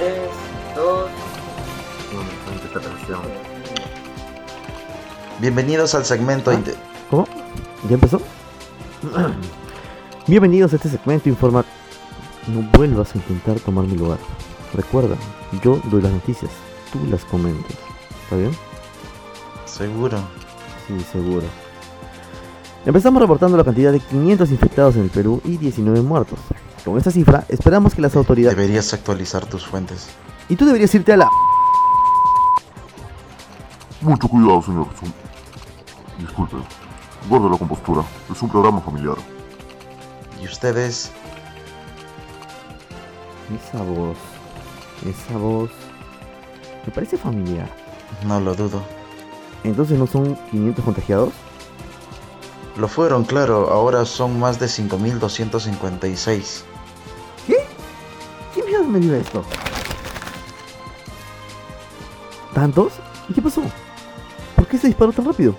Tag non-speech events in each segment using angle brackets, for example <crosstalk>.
3, 2. Bienvenidos al segmento. ¿Ah? ¿Cómo? ¿Ya empezó? <clears throat> Bienvenidos a este segmento informa. No vuelvas a intentar tomar mi lugar. Recuerda, yo doy las noticias, tú las comentas. ¿Está bien? Seguro. Sí, seguro. Empezamos reportando la cantidad de 500 infectados en el Perú y 19 muertos. Con esta cifra, esperamos que las autoridades... Deberías actualizar tus fuentes. Y tú deberías irte a la... Mucho cuidado, señor. Disculpe. Guarde la compostura. Es un programa familiar. Y ustedes, Esa voz... Esa voz... Me parece familiar. no lo dudo. Entonces no son 500 contagiados? Lo fueron, claro. Ahora son más de 5.256. ¿Quién mierda me dio esto? ¿Tantos? ¿Y qué pasó? ¿Por qué se disparó tan rápido?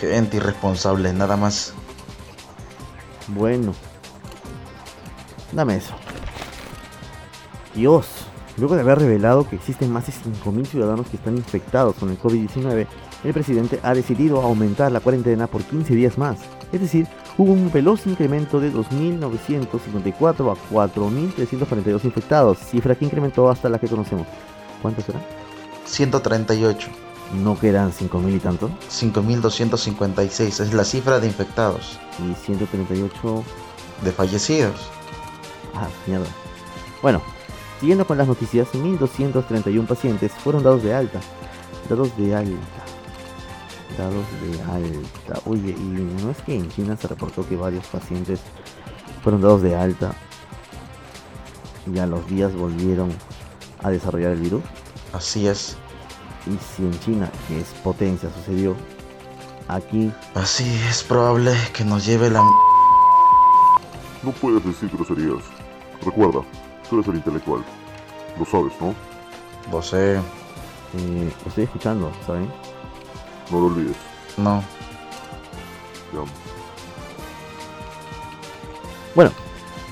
Gente irresponsable, nada más. Bueno. Dame eso. Dios. Luego de haber revelado que existen más de 5.000 ciudadanos que están infectados con el COVID-19, el presidente ha decidido aumentar la cuarentena por 15 días más. Es decir, hubo un veloz incremento de 2.954 a 4.342 infectados, cifra que incrementó hasta la que conocemos. ¿Cuántos serán? 138. ¿No que eran 5.000 y tanto? 5.256 es la cifra de infectados. Y 138 De fallecidos. Ah, mierda. Bueno, siguiendo con las noticias, 1231 pacientes fueron dados de alta. Dados de alta. Dados de alta. Oye, y no es que en China se reportó que varios pacientes fueron dados de alta y a los días volvieron a desarrollar el virus. Así es. Y si en China, que es potencia, sucedió, aquí Así es probable que nos lleve la... No puedes decir groserías. Recuerda, tú eres el intelectual. Lo sabes, ¿no? Lo sé. eh, estoy escuchando, ¿saben? No lo olvides. No. Te amo. Bueno,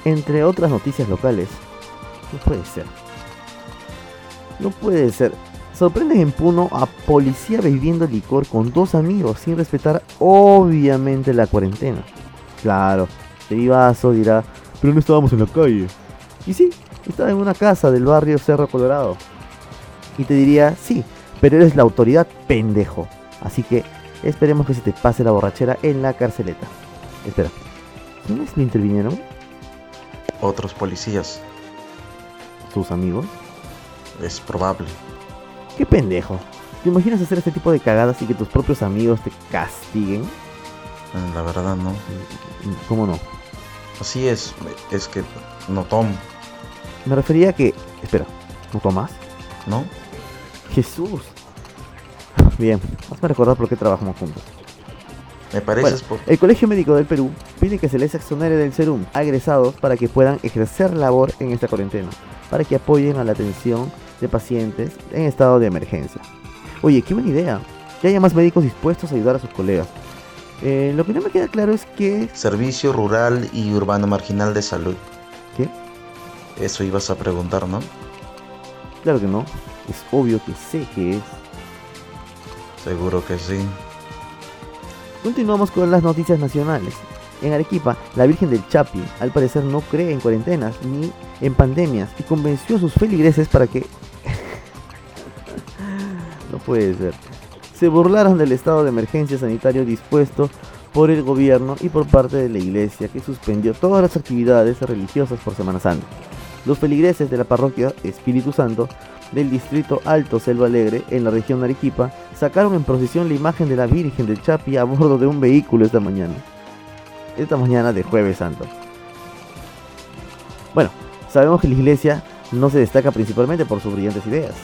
entre otras noticias locales, no puede ser. No puede ser. Sorprenden en Puno a policía bebiendo licor con dos amigos sin respetar obviamente la cuarentena. Claro, el vivazo dirá, pero no estábamos en la calle. Y sí, estaba en una casa del barrio Cerro Colorado. Y te diría, sí, pero eres la autoridad pendejo. Así que esperemos que se te pase la borrachera en la carceleta. Espera, ¿quiénes lo intervinieron? Otros policías. ¿Tus amigos? Es probable. Qué pendejo. ¿Te imaginas hacer este tipo de cagadas y que tus propios amigos te castiguen? La verdad no. ¿Cómo no? Así es. Es que no tomo. Me refería a que... Espera, ¿no tomas? ¿No? Jesús. Bien, hazme recordar por qué trabajamos juntos. Me pareces por... El Colegio Médico del Perú pide que se les exonere del serum a egresados para que puedan ejercer labor en esta cuarentena, para que apoyen a la atención de pacientes en estado de emergencia. Oye, qué buena idea. Que haya más médicos dispuestos a ayudar a sus colegas. Eh, lo que no me queda claro es que... Servicio Rural y Urbano Marginal de Salud. ¿Qué? Eso ibas a preguntar, ¿no? Claro que no. Es obvio que sé que es. Seguro que sí. Continuamos con las noticias nacionales. En Arequipa, la Virgen del Chapi al parecer no cree en cuarentenas ni en pandemias y convenció a sus feligreses para que... <laughs> no puede ser. Se burlaron del estado de emergencia sanitario dispuesto por el gobierno y por parte de la iglesia que suspendió todas las actividades religiosas por Semana Santa. Los feligreses de la parroquia Espíritu Santo del distrito Alto Selva Alegre, en la región de Arequipa, sacaron en procesión la imagen de la Virgen del Chapi a bordo de un vehículo esta mañana. Esta mañana de Jueves Santo. Bueno, sabemos que la iglesia no se destaca principalmente por sus brillantes ideas.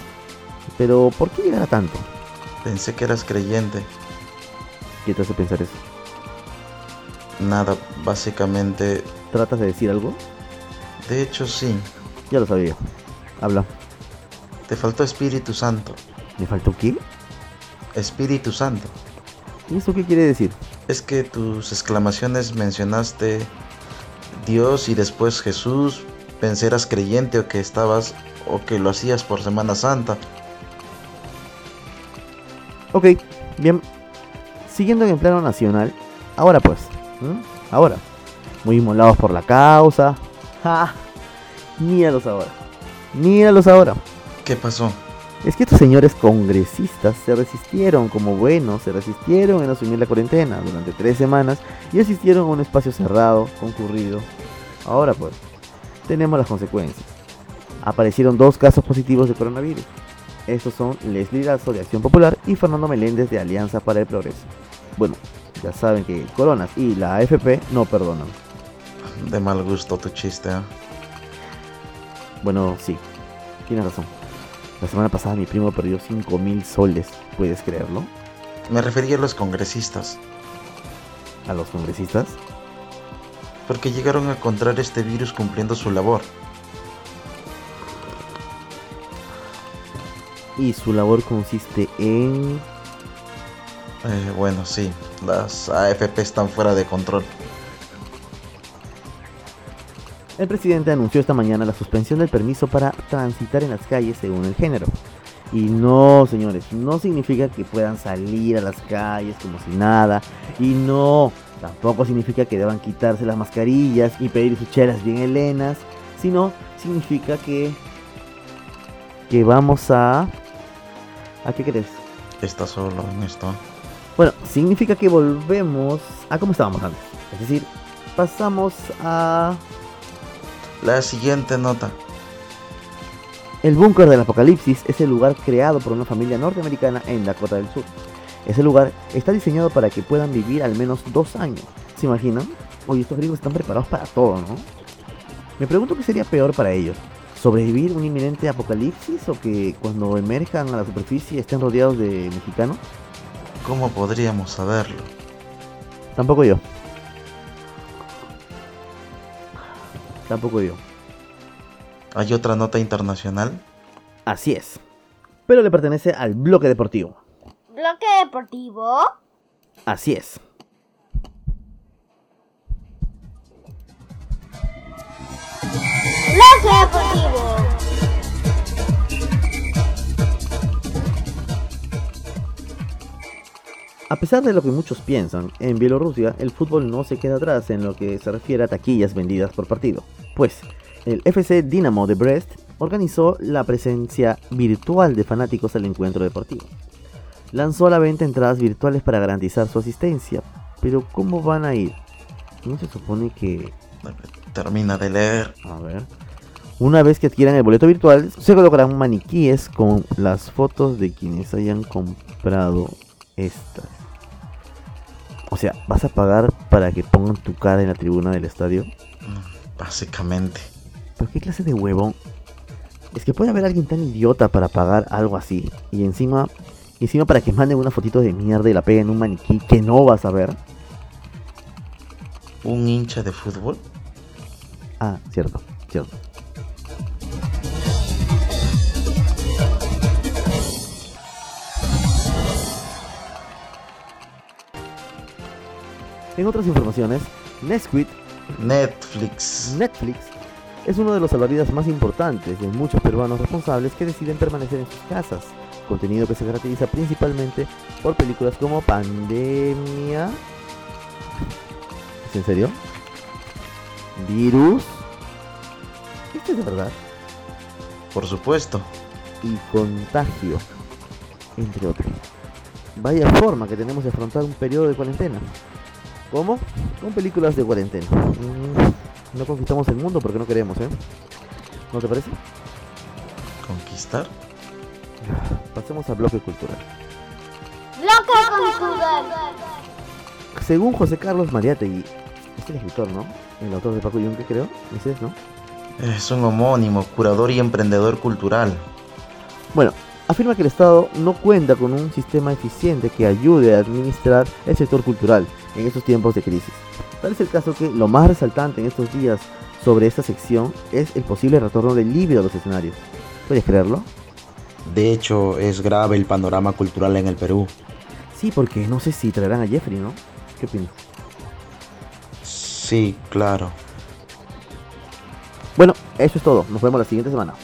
Pero, ¿por qué llegar a tanto? Pensé que eras creyente. ¿Qué te hace pensar eso? Nada, básicamente... ¿Tratas de decir algo? De hecho, sí. Ya lo sabía. Habla. Te faltó Espíritu Santo. ¿Me faltó qué? Espíritu Santo. ¿Y eso qué quiere decir? Es que tus exclamaciones mencionaste Dios y después Jesús, Pensé eras creyente o que estabas o que lo hacías por Semana Santa. Ok, bien. Siguiendo en el plano nacional, ahora pues, ahora, muy inmolados por la causa. ¡Ja! Míralos ahora. Míralos ahora. ¿Qué pasó? Es que estos señores congresistas se resistieron como buenos, se resistieron en asumir la cuarentena durante tres semanas y asistieron a un espacio cerrado, concurrido. Ahora pues, tenemos las consecuencias. Aparecieron dos casos positivos de coronavirus. Estos son Leslie Lazo de Acción Popular y Fernando Meléndez de Alianza para el Progreso. Bueno, ya saben que Coronas y la AFP no perdonan. De mal gusto tu chiste, ¿eh? Bueno, sí, tienes razón. La semana pasada mi primo perdió 5000 soles, ¿puedes creerlo? Me refería a los congresistas, A los congresistas. porque llegaron a encontrar este virus cumpliendo su labor. Y su labor consiste en... Eh, bueno, sí, las AFP están fuera de control. El presidente anunció esta mañana la suspensión del permiso para transitar en las calles según el género. Y no, señores, no significa que puedan salir a las calles como si nada. Y no, tampoco significa que deban quitarse las mascarillas y pedir sus chelas bien helenas. Sino significa que... Que vamos a... ¿A qué crees? Está solo en esto. Bueno, significa que volvemos a como estábamos antes. Es decir, pasamos a... La siguiente nota. El búnker del apocalipsis es el lugar creado por una familia norteamericana en Dakota del Sur. Ese lugar está diseñado para que puedan vivir al menos dos años. ¿Se imaginan? Oye, estos gringos están preparados para todo, ¿no? Me pregunto qué sería peor para ellos. ¿Sobrevivir un inminente apocalipsis o que cuando emerjan a la superficie estén rodeados de mexicanos? ¿Cómo podríamos saberlo? Tampoco yo. Tampoco yo. ¿Hay otra nota internacional? Así es. Pero le pertenece al bloque deportivo. ¿Bloque deportivo? Así es. ¡Bloque deportivo! A pesar de lo que muchos piensan, en Bielorrusia el fútbol no se queda atrás en lo que se refiere a taquillas vendidas por partido. Pues, el FC Dinamo de Brest organizó la presencia virtual de fanáticos al encuentro deportivo. Lanzó a la venta entradas virtuales para garantizar su asistencia, pero ¿cómo van a ir? ¿No se supone que Termina de leer. A ver. Una vez que adquieran el boleto virtual, se colocarán maniquíes con las fotos de quienes hayan comprado estas. O sea, ¿vas a pagar para que pongan tu cara en la tribuna del estadio? Mm, Básicamente. ¿Pero qué clase de huevón? Es que puede haber alguien tan idiota para pagar algo así. Y encima, encima para que manden una fotito de mierda y la peguen en un maniquí que no vas a ver. ¿Un hincha de fútbol? Ah, cierto, cierto. En otras informaciones, Nesquik, Netflix. Netflix, es uno de los salvavidas más importantes de muchos peruanos responsables que deciden permanecer en sus casas. Contenido que se caracteriza principalmente por películas como Pandemia. ¿Es en serio? Virus. Esto es de verdad. Por supuesto. Y contagio. Entre otros. Vaya forma que tenemos de afrontar un periodo de cuarentena. ¿Cómo? Con películas de cuarentena. Mm, no conquistamos el mundo porque no queremos, ¿eh? ¿No te parece? ¿Conquistar? Pasemos al bloque cultural. ¡Bloque cultural! Según José Carlos Mariátegui, es el escritor, ¿no? El autor de Paco Yunque, creo. Ese es, ¿no? Es un homónimo, curador y emprendedor cultural. Bueno, afirma que el Estado no cuenta con un sistema eficiente que ayude a administrar el sector cultural en estos tiempos de crisis. Tal es el caso que lo más resaltante en estos días sobre esta sección es el posible retorno del libro a los escenarios. ¿Puedes creerlo? De hecho, es grave el panorama cultural en el Perú. Sí, porque no sé si traerán a Jeffrey, ¿no? ¿Qué opinas? Sí, claro. Bueno, eso es todo. Nos vemos la siguiente semana.